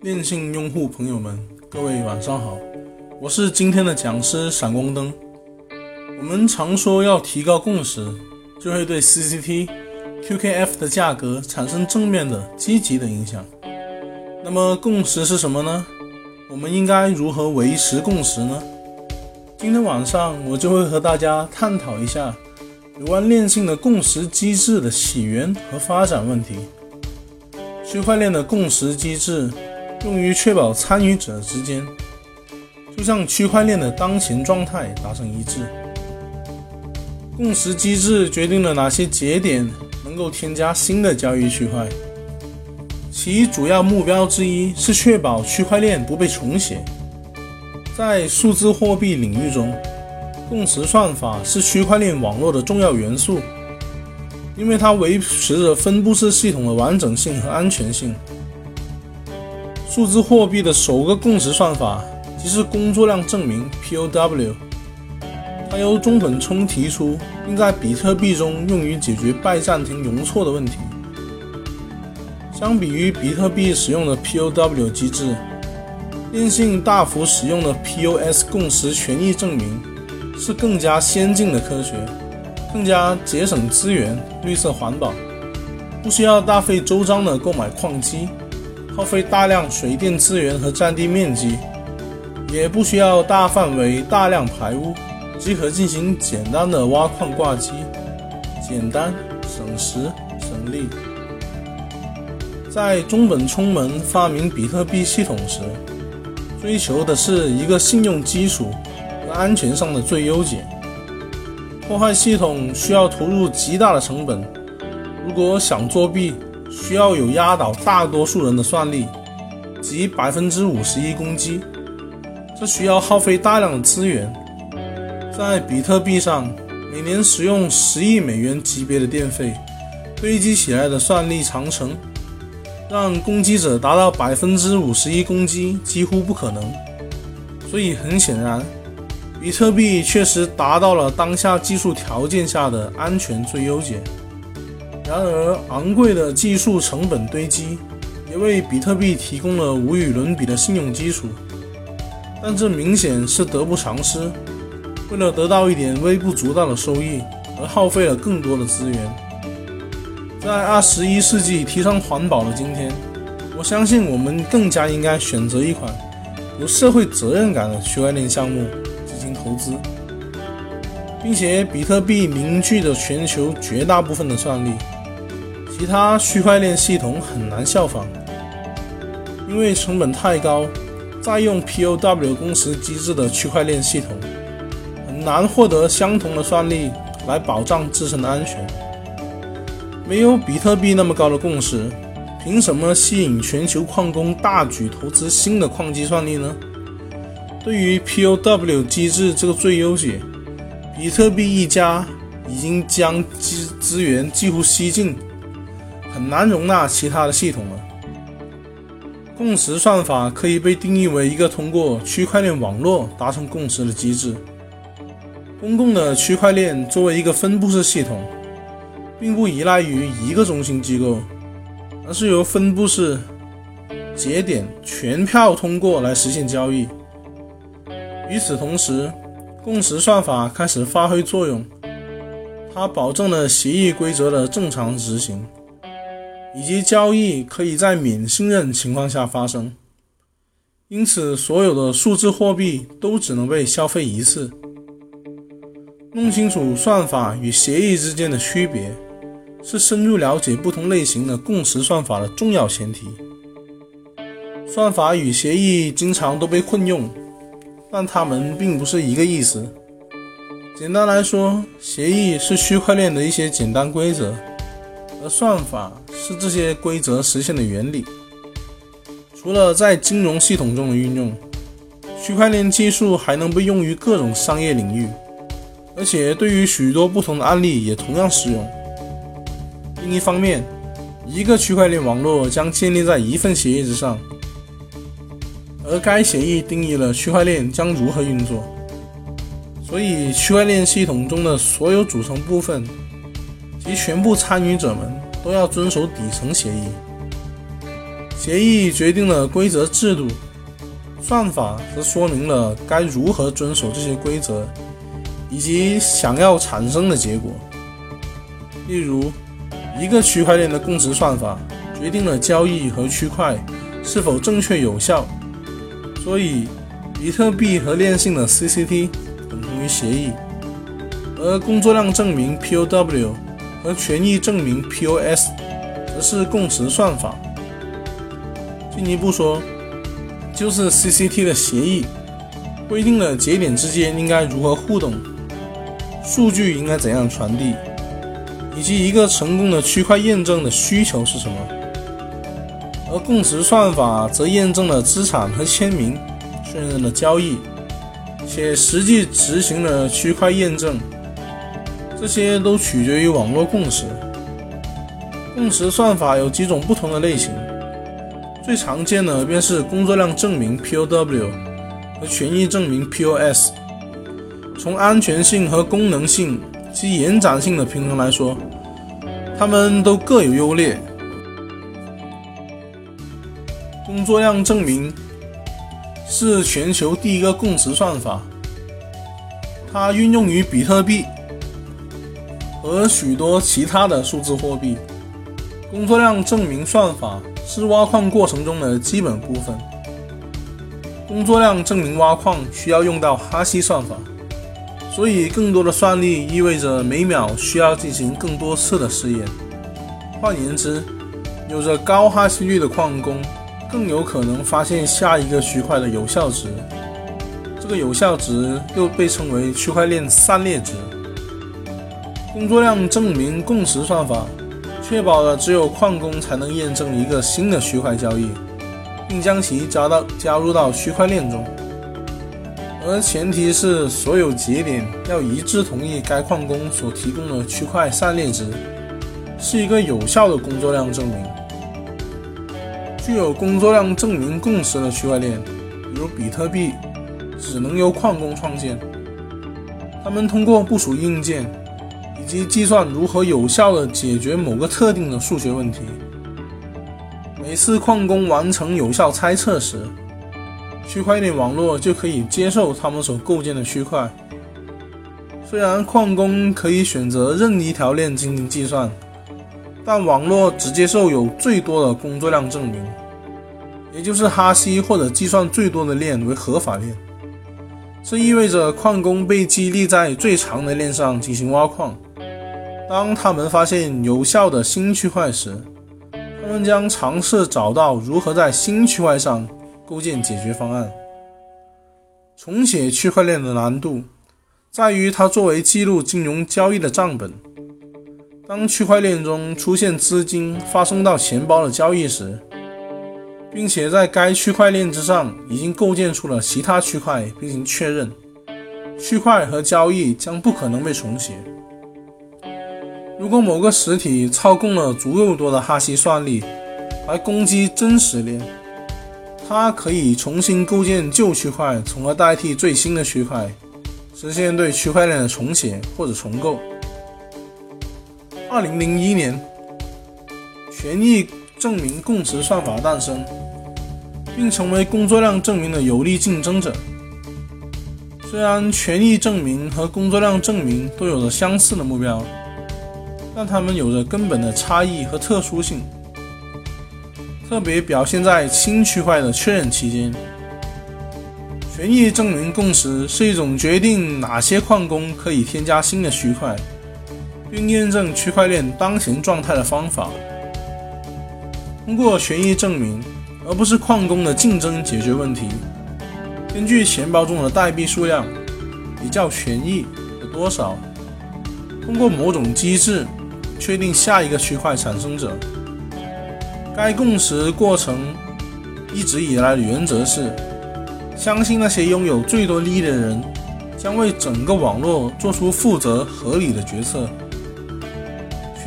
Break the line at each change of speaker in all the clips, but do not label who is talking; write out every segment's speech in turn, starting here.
电信用户朋友们，各位晚上好，我是今天的讲师闪光灯。我们常说要提高共识，就会对 CCT、QKF 的价格产生正面的、积极的影响。那么共识是什么呢？我们应该如何维持共识呢？今天晚上我就会和大家探讨一下有关链信的共识机制的起源和发展问题。区块链的共识机制。用于确保参与者之间，就像区块链的当前状态达成一致。共识机制决定了哪些节点能够添加新的交易区块，其主要目标之一是确保区块链不被重写。在数字货币领域中，共识算法是区块链网络的重要元素，因为它维持着分布式系统的完整性和安全性。数字货币的首个共识算法即是工作量证明 （POW），它由中本聪提出，并在比特币中用于解决拜占庭容错的问题。相比于比特币使用的 POW 机制，电信大幅使用的 POS 共识权益证明是更加先进的科学，更加节省资源、绿色环保，不需要大费周章的购买矿机。耗费大量水电资源和占地面积，也不需要大范围、大量排污，即可进行简单的挖矿挂机，简单、省时、省力。在中本聪门发明比特币系统时，追求的是一个信用基础和安全上的最优解。破坏系统需要投入极大的成本，如果想作弊。需要有压倒大多数人的算力，即百分之五十一攻击，这需要耗费大量的资源。在比特币上，每年使用十亿美元级别的电费堆积起来的算力长城，让攻击者达到百分之五十一攻击几乎不可能。所以很显然，比特币确实达到了当下技术条件下的安全最优解。然而，昂贵的技术成本堆积，也为比特币提供了无与伦比的信用基础。但这明显是得不偿失。为了得到一点微不足道的收益，而耗费了更多的资源。在二十一世纪提倡环保的今天，我相信我们更加应该选择一款有社会责任感的区块链项目行投资，并且比特币凝聚着全球绝大部分的算力。其他区块链系统很难效仿，因为成本太高。再用 POW 共识机制的区块链系统，很难获得相同的算力来保障自身的安全。没有比特币那么高的共识，凭什么吸引全球矿工大举投资新的矿机算力呢？对于 POW 机制这个最优解，比特币一家已经将资资源几乎吸尽。很难容纳其他的系统了。共识算法可以被定义为一个通过区块链网络达成共识的机制。公共的区块链作为一个分布式系统，并不依赖于一个中心机构，而是由分布式节点全票通过来实现交易。与此同时，共识算法开始发挥作用，它保证了协议规则的正常执行。以及交易可以在免信任情况下发生，因此所有的数字货币都只能被消费一次。弄清楚算法与协议之间的区别，是深入了解不同类型的共识算法的重要前提。算法与协议经常都被混用，但它们并不是一个意思。简单来说，协议是区块链的一些简单规则。而算法是这些规则实现的原理。除了在金融系统中的运用，区块链技术还能被用于各种商业领域，而且对于许多不同的案例也同样适用。另一方面，一个区块链网络将建立在一份协议之上，而该协议定义了区块链将如何运作。所以，区块链系统中的所有组成部分。及全部参与者们都要遵守底层协议，协议决定了规则制度，算法则说明了该如何遵守这些规则，以及想要产生的结果。例如，一个区块链的共识算法决定了交易和区块是否正确有效，所以比特币和链性的 CCT 等同于协议，而工作量证明 POW 和权益证明 POS 则是共识算法。进一步说，就是 CCT 的协议规定了节点之间应该如何互动，数据应该怎样传递，以及一个成功的区块验证的需求是什么。而共识算法则验证了资产和签名，确认了交易，且实际执行了区块验证。这些都取决于网络共识。共识算法有几种不同的类型。最常见的便是工作量证明 （POW） 和权益证明 （POS）。从安全性和功能性及延展性的平衡来说，它们都各有优劣。工作量证明是全球第一个共识算法，它运用于比特币和许多其他的数字货币。工作量证明算法。是挖矿过程中的基本部分。工作量证明挖矿需要用到哈希算法，所以更多的算力意味着每秒需要进行更多次的试验。换言之，有着高哈希率的矿工更有可能发现下一个区块的有效值。这个有效值又被称为区块链散列值。工作量证明共识算法。确保了只有矿工才能验证一个新的区块交易，并将其加到加入到区块链中，而前提是所有节点要一致同意该矿工所提供的区块散列值是一个有效的工作量证明。具有工作量证明共识的区块链，比如比特币，只能由矿工创建，他们通过部署硬件以。及计算如何有效地解决某个特定的数学问题。每次矿工完成有效猜测时，区块链网络就可以接受他们所构建的区块。虽然矿工可以选择任意一条链进行计算，但网络只接受有最多的工作量证明，也就是哈希或者计算最多的链为合法链。这意味着矿工被激励在最长的链上进行挖矿。当他们发现有效的新区块时，他们将尝试找到如何在新区块上构建解决方案。重写区块链的难度在于它作为记录金融交易的账本。当区块链中出现资金发送到钱包的交易时，并且在该区块链之上已经构建出了其他区块并行确认，区块和交易将不可能被重写。如果某个实体操控了足够多的哈希算力来攻击真实链，它可以重新构建旧区块，从而代替最新的区块，实现对区块链的重写或者重构。二零零一年，权益证明共识算法诞生，并成为工作量证明的有力竞争者。虽然权益证明和工作量证明都有着相似的目标。但它们有着根本的差异和特殊性，特别表现在新区块的确认期间。权益证明共识是一种决定哪些矿工可以添加新的区块，并验证区块链当前状态的方法。通过权益证明，而不是矿工的竞争解决问题。根据钱包中的代币数量，比较权益有多少，通过某种机制。确定下一个区块产生者。该共识过程一直以来的原则是：相信那些拥有最多利益的人将为整个网络做出负责合理的决策。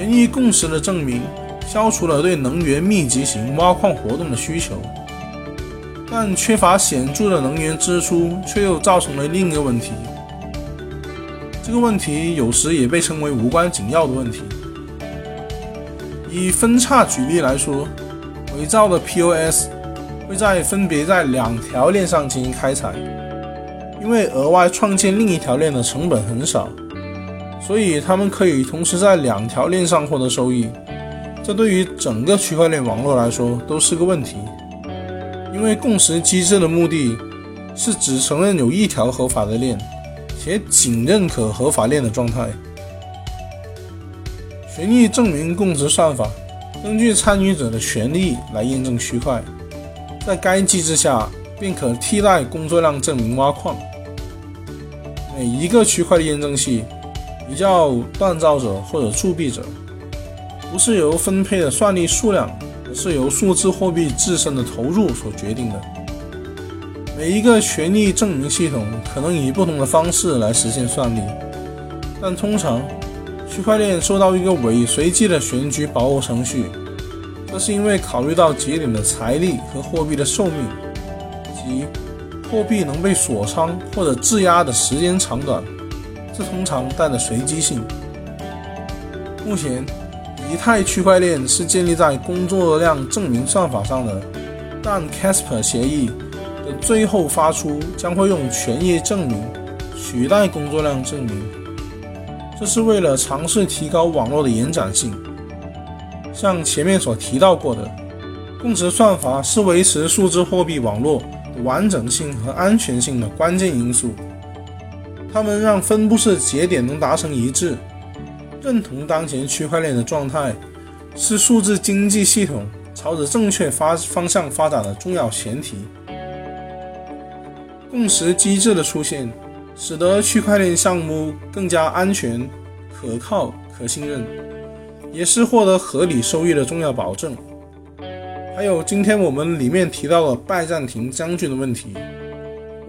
权益共识的证明消除了对能源密集型挖矿活动的需求，但缺乏显著的能源支出却又造成了另一个问题。这个问题有时也被称为无关紧要的问题。以分叉举例来说，伪造的 POS 会在分别在两条链上进行开采，因为额外创建另一条链的成本很少，所以他们可以同时在两条链上获得收益。这对于整个区块链网络来说都是个问题，因为共识机制的目的是只承认有一条合法的链，且仅认可合法链的状态。权益证明共识算法根据参与者的权利来验证区块，在该机制下便可替代工作量证明挖矿。每一个区块的验证器比较锻造者或者铸币者，不是由分配的算力数量，而是由数字货币自身的投入所决定的。每一个权益证明系统可能以不同的方式来实现算力，但通常。区块链受到一个伪随机的选举保护程序，这是因为考虑到节点的财力和货币的寿命，即货币能被锁仓或者质押的时间长短，这通常带着随机性。目前，以太区块链是建立在工作量证明算法上的，但 Casper 协议的最后发出将会用权益证明取代工作量证明。这是为了尝试提高网络的延展性。像前面所提到过的，共识算法是维持数字货币网络完整性和安全性的关键因素。它们让分布式节点能达成一致，认同当前区块链的状态，是数字经济系统朝着正确发方向发展的重要前提。共识机制的出现。使得区块链项目更加安全、可靠、可信任，也是获得合理收益的重要保证。还有今天我们里面提到的拜占庭将军的问题，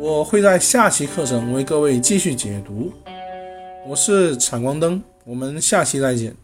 我会在下期课程为各位继续解读。我是闪光灯，我们下期再见。